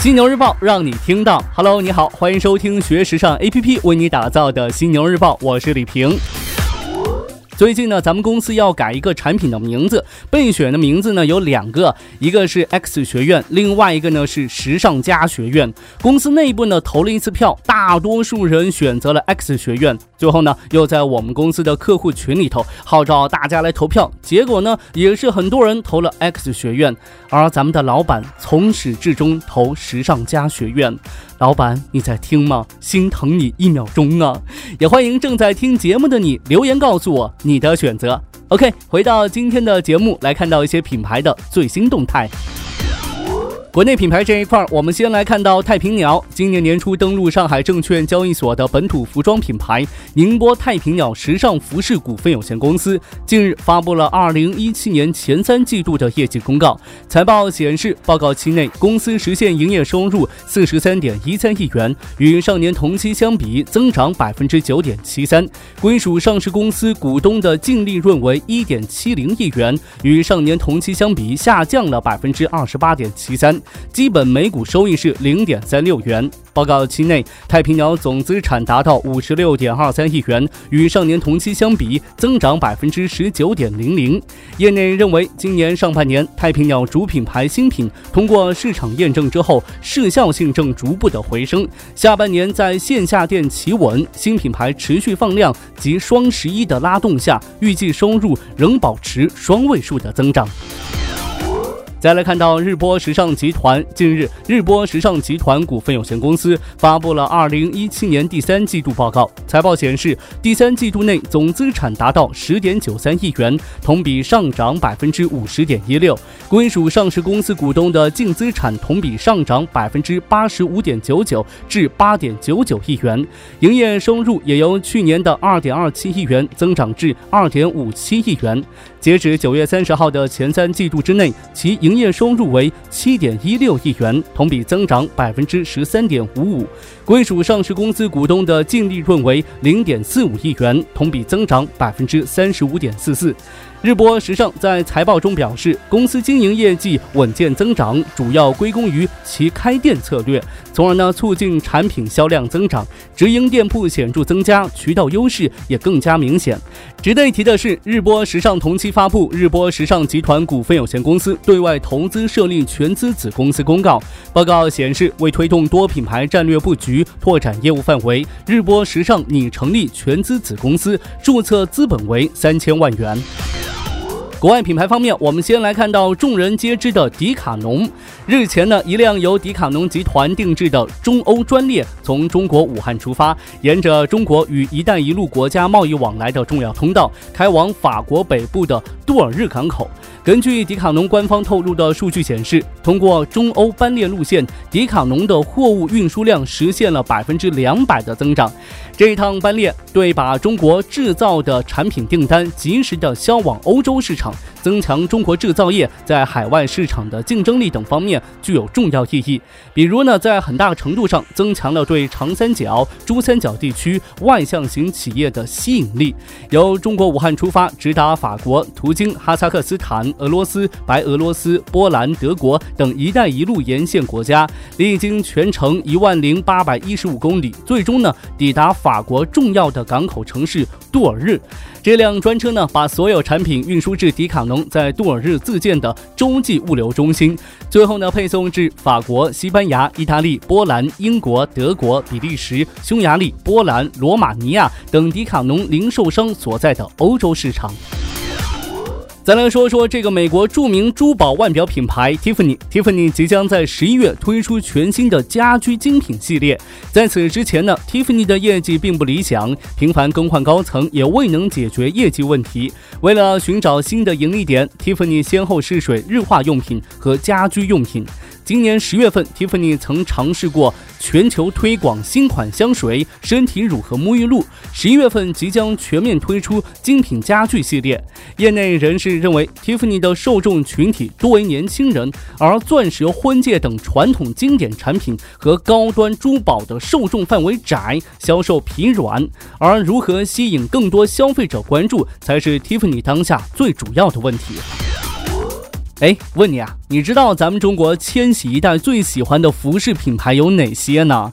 犀牛日报让你听到。Hello，你好，欢迎收听学时尚 APP 为你打造的犀牛日报，我是李平。最近呢，咱们公司要改一个产品的名字，备选的名字呢有两个，一个是 X 学院，另外一个呢是时尚家学院。公司内部呢投了一次票，大多数人选择了 X 学院。最后呢，又在我们公司的客户群里头号召大家来投票，结果呢，也是很多人投了 X 学院，而咱们的老板从始至终投时尚家学院。老板，你在听吗？心疼你一秒钟啊！也欢迎正在听节目的你留言告诉我你的选择。OK，回到今天的节目，来看到一些品牌的最新动态。国内品牌这一块，我们先来看到太平鸟。今年年初登陆上海证券交易所的本土服装品牌宁波太平鸟时尚服饰股份有限公司，近日发布了二零一七年前三季度的业绩公告。财报显示，报告期内公司实现营业收入四十三点一三亿元，与上年同期相比增长百分之九点七三。归属上市公司股东的净利润为一点七零亿元，与上年同期相比下降了百分之二十八点七三。基本每股收益是零点三六元。报告期内，太平鸟总资产达到五十六点二三亿元，与上年同期相比增长百分之十九点零零。业内认为，今年上半年太平鸟主品牌新品通过市场验证之后，市效性正逐步的回升。下半年在线下店企稳，新品牌持续放量及双十一的拉动下，预计收入仍保持双位数的增长。再来看到日波时尚集团，近日，日波时尚集团股份有限公司发布了二零一七年第三季度报告。财报显示，第三季度内总资产达到十点九三亿元，同比上涨百分之五十点一六。归属上市公司股东的净资产同比上涨百分之八十五点九九，至八点九九亿元。营业收入也由去年的二点二七亿元增长至二点五七亿元。截止九月三十号的前三季度之内，其营营业收入为七点一六亿元，同比增长百分之十三点五五。归属上市公司股东的净利润为零点四五亿元，同比增长百分之三十五点四四。日波时尚在财报中表示，公司经营业绩稳健增长，主要归功于其开店策略，从而呢促进产品销量增长，直营店铺显著增加，渠道优势也更加明显。值得一提的是，日波时尚同期发布《日波时尚集团股份有限公司对外投资设立全资子公司公告》。报告显示，为推动多品牌战略布局、拓展业务范围，日波时尚拟成立全资子公司，注册资本为三千万元。国外品牌方面，我们先来看到众人皆知的迪卡侬。日前呢，一辆由迪卡侬集团定制的中欧专列从中国武汉出发，沿着中国与“一带一路”国家贸易往来的重要通道，开往法国北部的杜尔日港口。根据迪卡侬官方透露的数据显示，通过中欧班列路线，迪卡侬的货物运输量实现了百分之两百的增长。这一趟班列对把中国制造的产品订单及时的销往欧洲市场。增强中国制造业在海外市场的竞争力等方面具有重要意义。比如呢，在很大程度上增强了对长三角、珠三角地区外向型企业的吸引力。由中国武汉出发，直达法国，途经哈萨克斯坦、俄罗斯、白俄罗斯、波兰、德国等“一带一路”沿线国家，历经全程一万零八百一十五公里，最终呢抵达法国重要的港口城市杜尔日。这辆专车呢，把所有产品运输至迪卡侬在杜尔日自建的洲际物流中心，最后呢，配送至法国、西班牙、意大利、波兰、英国、德国、比利时、匈牙利、波兰、罗马尼亚等迪卡侬零售商所在的欧洲市场。再来说说这个美国著名珠宝腕表品牌 Tiffany。Tiffany 即将在十一月推出全新的家居精品系列。在此之前呢，Tiffany 的业绩并不理想，频繁更换高层也未能解决业绩问题。为了寻找新的盈利点，Tiffany 先后试水日化用品和家居用品。今年十月份，Tiffany 曾尝试过全球推广新款香水、身体乳和沐浴露。十一月份即将全面推出精品家具系列。业内人士认为，Tiffany 的受众群体多为年轻人，而钻石、婚戒等传统经典产品和高端珠宝的受众范围窄，销售疲软。而如何吸引更多消费者关注，才是 Tiffany 当下最主要的问题。哎，问你啊，你知道咱们中国千禧一代最喜欢的服饰品牌有哪些呢？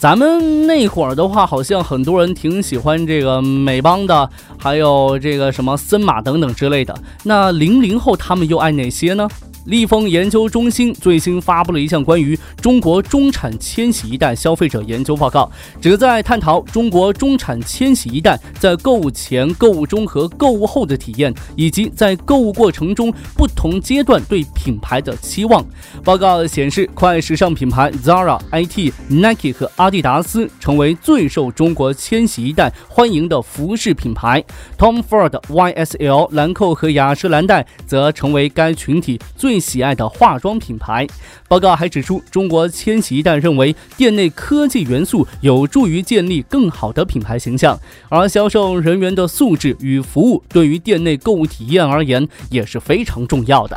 咱们那会儿的话，好像很多人挺喜欢这个美邦的，还有这个什么森马等等之类的。那零零后他们又爱哪些呢？立丰研究中心最新发布了一项关于中国中产千禧一代消费者研究报告，旨在探讨中国中产千禧一代在购物前、购物中和购物后的体验，以及在购物过程中不同阶段对品牌的期望。报告显示，快时尚品牌 Zara、IT、Nike 和阿迪达斯成为最受中国千禧一代欢迎的服饰品牌，Tom Ford、YSL、兰蔻和雅诗兰黛则成为该群体最。最喜爱的化妆品牌。报告还指出，中国千禧一代认为店内科技元素有助于建立更好的品牌形象，而销售人员的素质与服务对于店内购物体验而言也是非常重要的。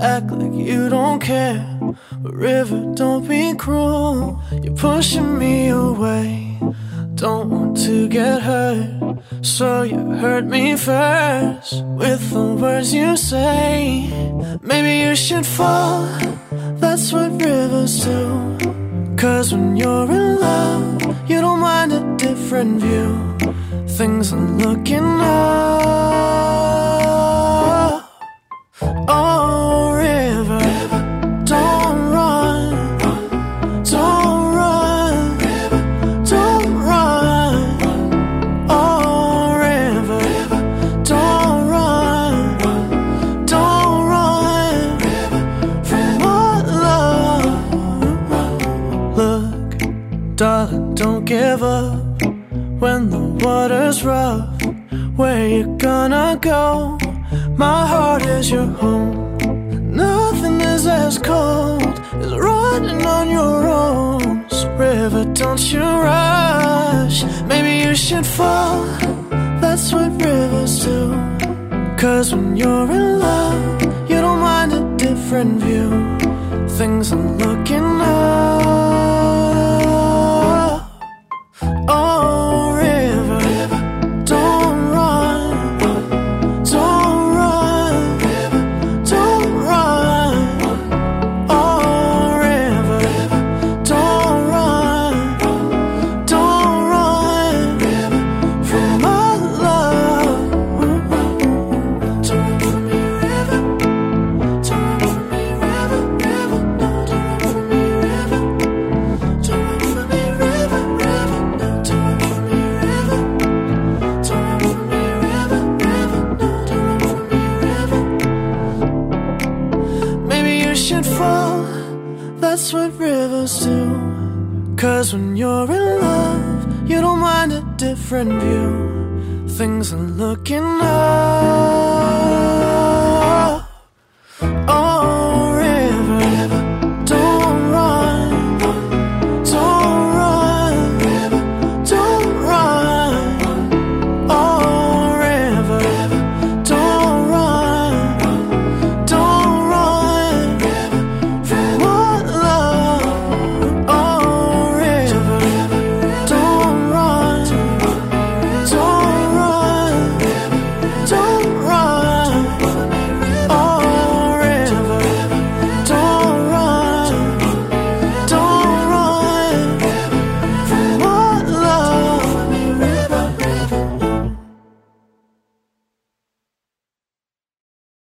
act like you don't care. But River, don't be cruel. You're pushing me away. Don't want to get hurt, so you hurt me first with the words you say. Maybe you should fall, that's what rivers do. Cause when you're in love, you don't mind a different view. Things are looking up. Rough. Where you gonna go? My heart is your home. Nothing is as cold as running on your own. So, river, don't you rush. Maybe you should fall. That's what rivers do. Cause when you're in love, you don't mind a different view. Things are looking up. Cause when you're in love, you don't mind a different view. Things are looking up.